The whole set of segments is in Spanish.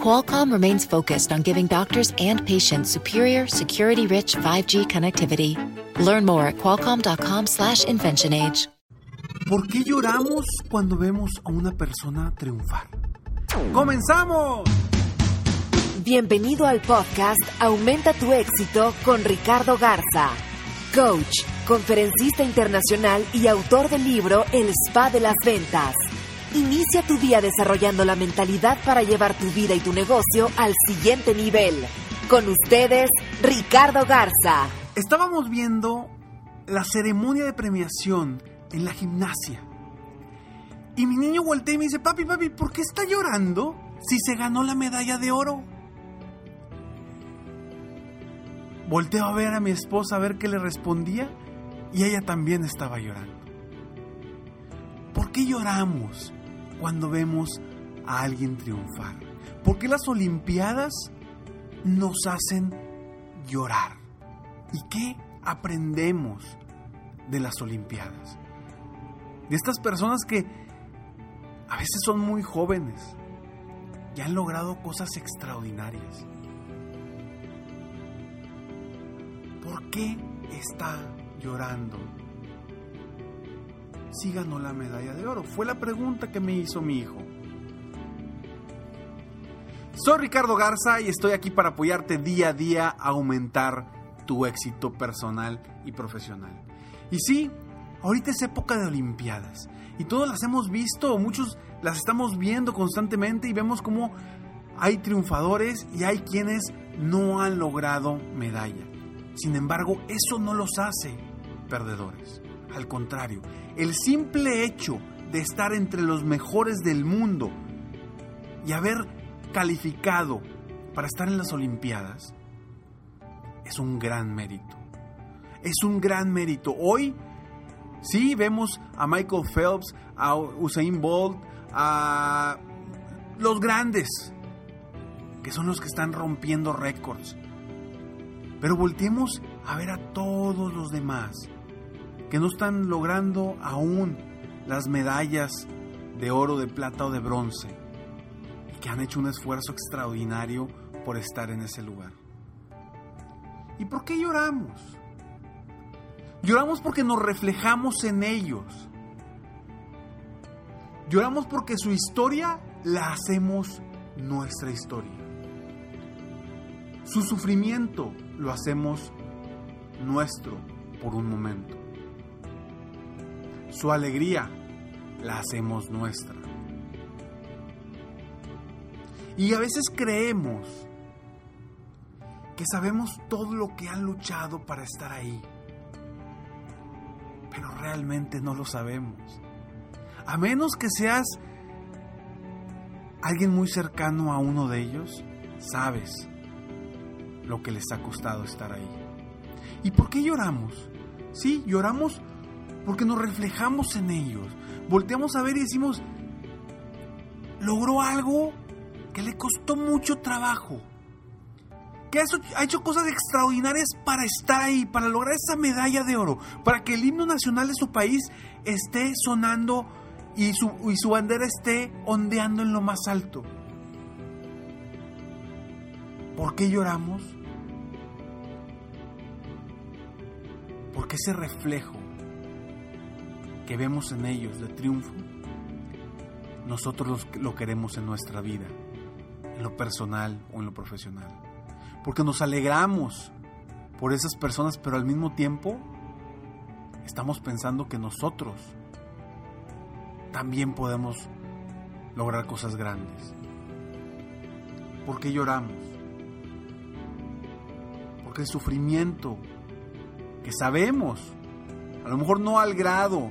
Qualcomm remains focused on giving doctors and patients superior, security-rich 5G connectivity. Learn more at qualcomm.com/inventionage. ¿Por qué lloramos cuando vemos a una persona triunfar? ¡Comenzamos! Bienvenido al podcast Aumenta tu éxito con Ricardo Garza, coach, conferencista internacional y autor del libro El Spa de las Ventas. Inicia tu día desarrollando la mentalidad para llevar tu vida y tu negocio al siguiente nivel. Con ustedes, Ricardo Garza. Estábamos viendo la ceremonia de premiación en la gimnasia. Y mi niño voltea y me dice, papi, papi, ¿por qué está llorando si se ganó la medalla de oro? Volteo a ver a mi esposa a ver qué le respondía y ella también estaba llorando. ¿Por qué lloramos cuando vemos a alguien triunfar? ¿Por qué las Olimpiadas nos hacen llorar? ¿Y qué aprendemos de las Olimpiadas? De estas personas que a veces son muy jóvenes y han logrado cosas extraordinarias. ¿Por qué está llorando? Si ganó la medalla de oro. Fue la pregunta que me hizo mi hijo. Soy Ricardo Garza y estoy aquí para apoyarte día a día a aumentar tu éxito personal y profesional. Y sí, ahorita es época de Olimpiadas y todos las hemos visto, muchos las estamos viendo constantemente y vemos cómo hay triunfadores y hay quienes no han logrado medalla. Sin embargo, eso no los hace perdedores. Al contrario, el simple hecho de estar entre los mejores del mundo y haber calificado para estar en las Olimpiadas es un gran mérito. Es un gran mérito. Hoy sí vemos a Michael Phelps, a Usain Bolt, a los grandes, que son los que están rompiendo récords. Pero volteemos a ver a todos los demás que no están logrando aún las medallas de oro, de plata o de bronce y que han hecho un esfuerzo extraordinario por estar en ese lugar. ¿Y por qué lloramos? Lloramos porque nos reflejamos en ellos. Lloramos porque su historia la hacemos nuestra historia. Su sufrimiento lo hacemos nuestro por un momento. Su alegría la hacemos nuestra. Y a veces creemos que sabemos todo lo que han luchado para estar ahí. Pero realmente no lo sabemos. A menos que seas alguien muy cercano a uno de ellos, sabes lo que les ha costado estar ahí. ¿Y por qué lloramos? Sí, lloramos porque nos reflejamos en ellos. Volteamos a ver y decimos, logró algo que le costó mucho trabajo. Que ha hecho cosas extraordinarias para estar ahí, para lograr esa medalla de oro, para que el himno nacional de su país esté sonando y su, y su bandera esté ondeando en lo más alto. ¿Por qué lloramos? Porque ese reflejo que vemos en ellos de triunfo, nosotros lo queremos en nuestra vida, en lo personal o en lo profesional. Porque nos alegramos por esas personas, pero al mismo tiempo estamos pensando que nosotros también podemos lograr cosas grandes. ¿Por qué lloramos? Porque el sufrimiento que sabemos, a lo mejor no al grado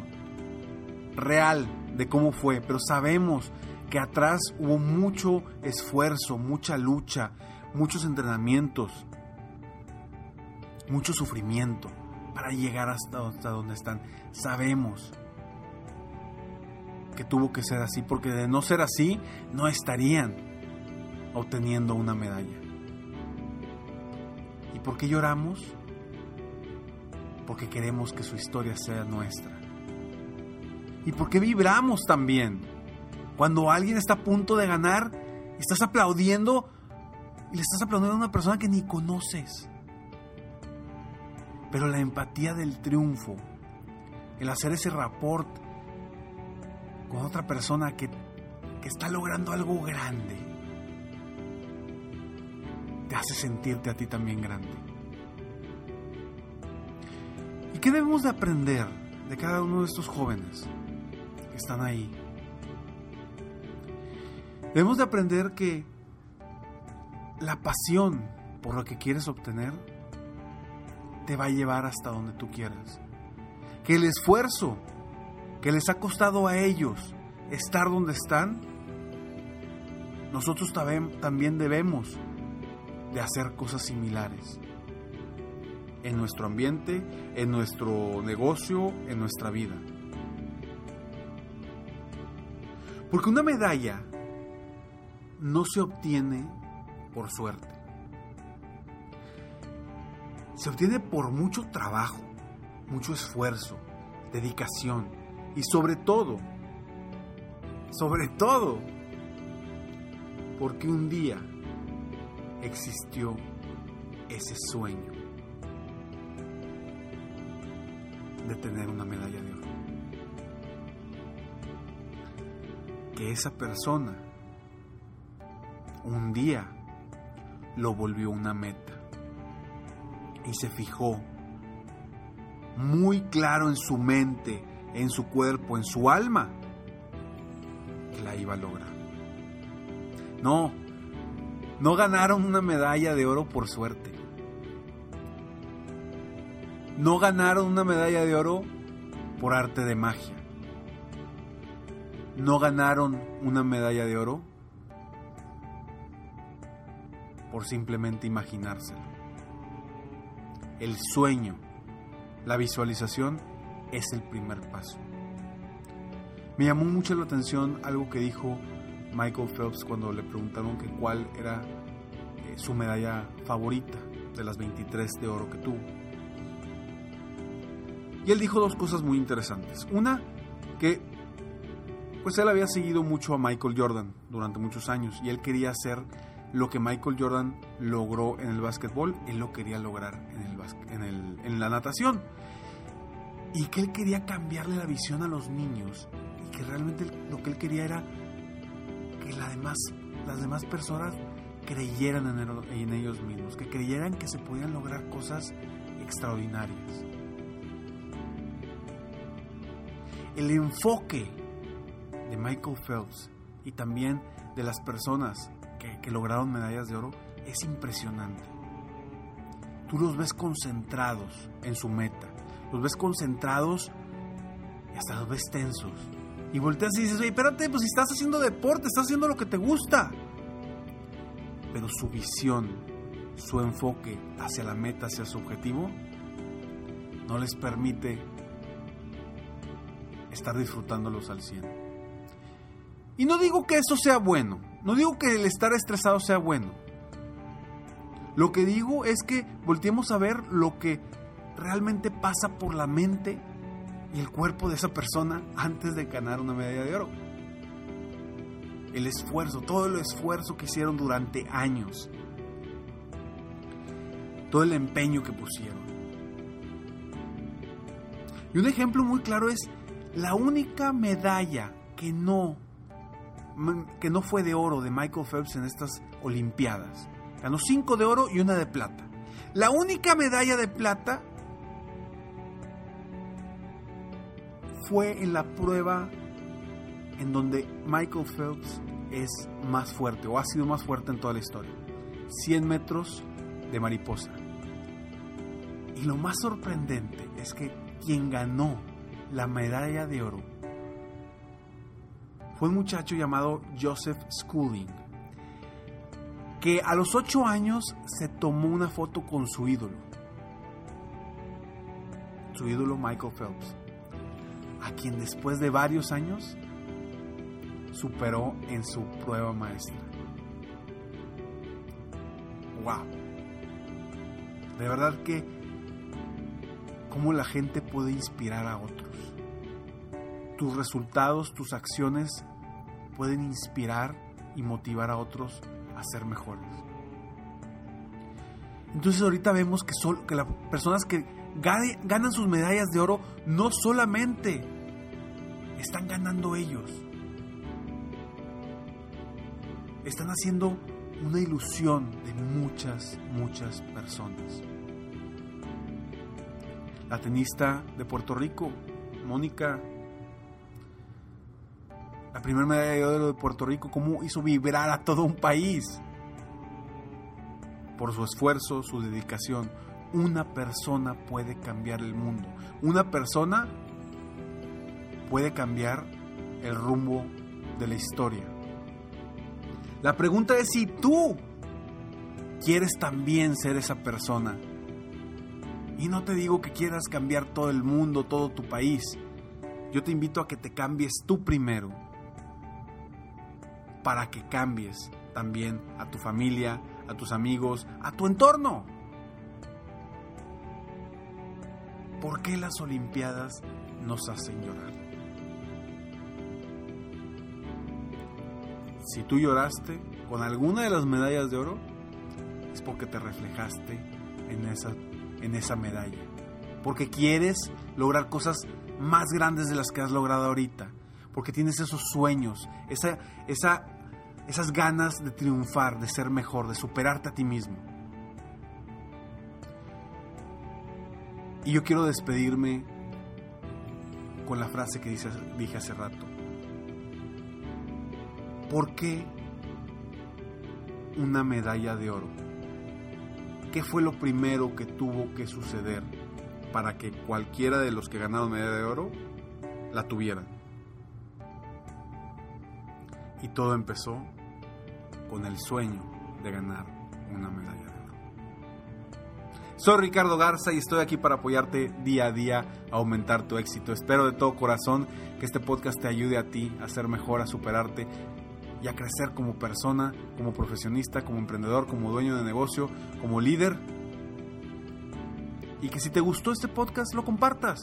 real de cómo fue, pero sabemos que atrás hubo mucho esfuerzo, mucha lucha, muchos entrenamientos, mucho sufrimiento para llegar hasta, donde están. Sabemos que tuvo que ser así, porque de no ser así, no estarían obteniendo una medalla. ¿Y por qué lloramos? Porque queremos que su historia sea nuestra. ¿Y por qué vibramos también? Cuando alguien está a punto de ganar, estás aplaudiendo y le estás aplaudiendo a una persona que ni conoces. Pero la empatía del triunfo, el hacer ese rapport con otra persona que, que está logrando algo grande, te hace sentirte a ti también grande. ¿Y qué debemos de aprender de cada uno de estos jóvenes están ahí? Debemos de aprender que la pasión por lo que quieres obtener te va a llevar hasta donde tú quieras. Que el esfuerzo que les ha costado a ellos estar donde están, nosotros también debemos de hacer cosas similares en nuestro ambiente, en nuestro negocio, en nuestra vida. Porque una medalla no se obtiene por suerte. Se obtiene por mucho trabajo, mucho esfuerzo, dedicación y sobre todo, sobre todo, porque un día existió ese sueño de tener una medalla de oro. Que esa persona un día lo volvió una meta y se fijó muy claro en su mente, en su cuerpo, en su alma, que la iba a lograr. No, no ganaron una medalla de oro por suerte. No ganaron una medalla de oro por arte de magia. No ganaron una medalla de oro por simplemente imaginárselo. El sueño, la visualización es el primer paso. Me llamó mucho la atención algo que dijo Michael Phelps cuando le preguntaron que cuál era eh, su medalla favorita de las 23 de oro que tuvo. Y él dijo dos cosas muy interesantes. Una, que pues él había seguido mucho a Michael Jordan durante muchos años y él quería ser lo que Michael Jordan logró en el básquetbol, él lo quería lograr en, la natación. Y que él quería cambiarle la visión a los niños y que realmente lo que él quería era que demás, las demás personas creyeran en, en ellos mismos, que creyeran que se podían lograr cosas extraordinarias. El enfoque de Michael Phelps y también de las personas que, lograron medallas de oro es impresionante. Tú los ves concentrados en su meta, los ves concentrados y hasta los ves tensos. Y volteas y dices, oye, espérate, pues si estás haciendo deporte, estás haciendo lo que te gusta. Pero su visión, su enfoque hacia la meta, hacia su objetivo, no les permite estar disfrutándolos al 100. Y no digo que eso sea bueno, no digo que el estar estresado sea bueno. Lo que digo es que volteemos a ver lo que realmente pasa por la mente y el cuerpo de esa persona antes de ganar una medalla de oro. El esfuerzo, todo el esfuerzo que hicieron durante años. Todo el empeño que pusieron. Y un ejemplo muy claro es la única medalla que no que no fue de oro de Michael Phelps en estas Olimpiadas. Ganó cinco de oro y una de plata. La única medalla de plata fue en la prueba en donde Michael Phelps es más fuerte o ha sido más fuerte en toda la historia. 100 metros de mariposa. Y lo más sorprendente es que quien ganó la medalla de oro fue un muchacho llamado Joseph Schooling, que a los 8 años se tomó una foto con su ídolo, su ídolo Michael Phelps, a quien después de varios años superó en su prueba maestra. ¡Wow! De verdad que cómo la gente puede inspirar a otros. Tus resultados, tus acciones pueden inspirar y motivar a otros a ser mejores. Entonces ahorita vemos que, que las personas que ganan sus medallas de oro no solamente están ganando ellos, están haciendo una ilusión de muchas, muchas personas. La tenista de Puerto Rico, Mónica, la primera medalla de oro de Puerto Rico, cómo hizo vibrar a todo un país por su esfuerzo, su dedicación. Una persona puede cambiar el mundo. Una persona puede cambiar el rumbo de la historia. La pregunta es si tú quieres también ser esa persona. Y no te digo que quieras cambiar todo el mundo, todo tu país. Yo te invito a que te cambies tú primero. Para que cambies también a tu familia, a tus amigos, a tu entorno. ¿Por qué las Olimpiadas nos hacen llorar? Si tú lloraste con alguna de las medallas de oro, es porque te reflejaste en esa, en esa medalla. Porque quieres lograr cosas más grandes de las que has logrado ahorita. Porque tienes esos sueños, esa, esa, esas ganas de triunfar, de ser mejor, de superarte a ti mismo. Y yo quiero despedirme con la frase que dije hace rato. ¿Por qué una medalla de oro? ¿Qué fue lo primero que tuvo que suceder para que cualquiera de los que ganaron medalla de oro la tuvieran? Y todo empezó con el sueño de ganar una medalla de oro. Soy Ricardo Garza y estoy aquí para apoyarte día a día a aumentar tu éxito. Espero de todo corazón que este podcast te ayude a ti a ser mejor, a superarte y a crecer como persona, como profesionista, como emprendedor, como dueño de negocio, como líder. Y que si te gustó este podcast lo compartas.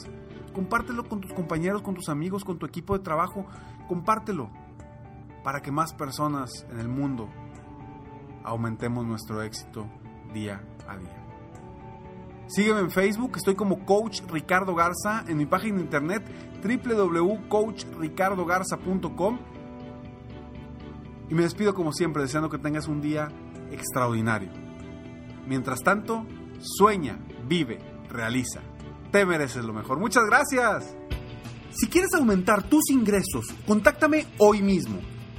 Compártelo con tus compañeros, con tus amigos, con tu equipo de trabajo. Compártelo para que más personas en el mundo aumentemos nuestro éxito día a día. Sígueme en Facebook, estoy como Coach Ricardo Garza, en mi página de internet www.coachricardogarza.com y me despido como siempre deseando que tengas un día extraordinario. Mientras tanto, sueña, vive, realiza. Te mereces lo mejor. Muchas gracias. Si quieres aumentar tus ingresos, contáctame hoy mismo.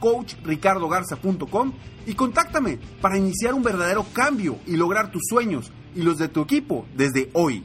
www.coachricardogarza.com y contáctame para iniciar un verdadero cambio y lograr tus sueños y los de tu equipo desde hoy.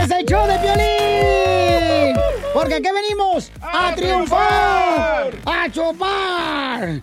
Este es el show de violín. Porque aquí venimos a, triunfar, a chupar.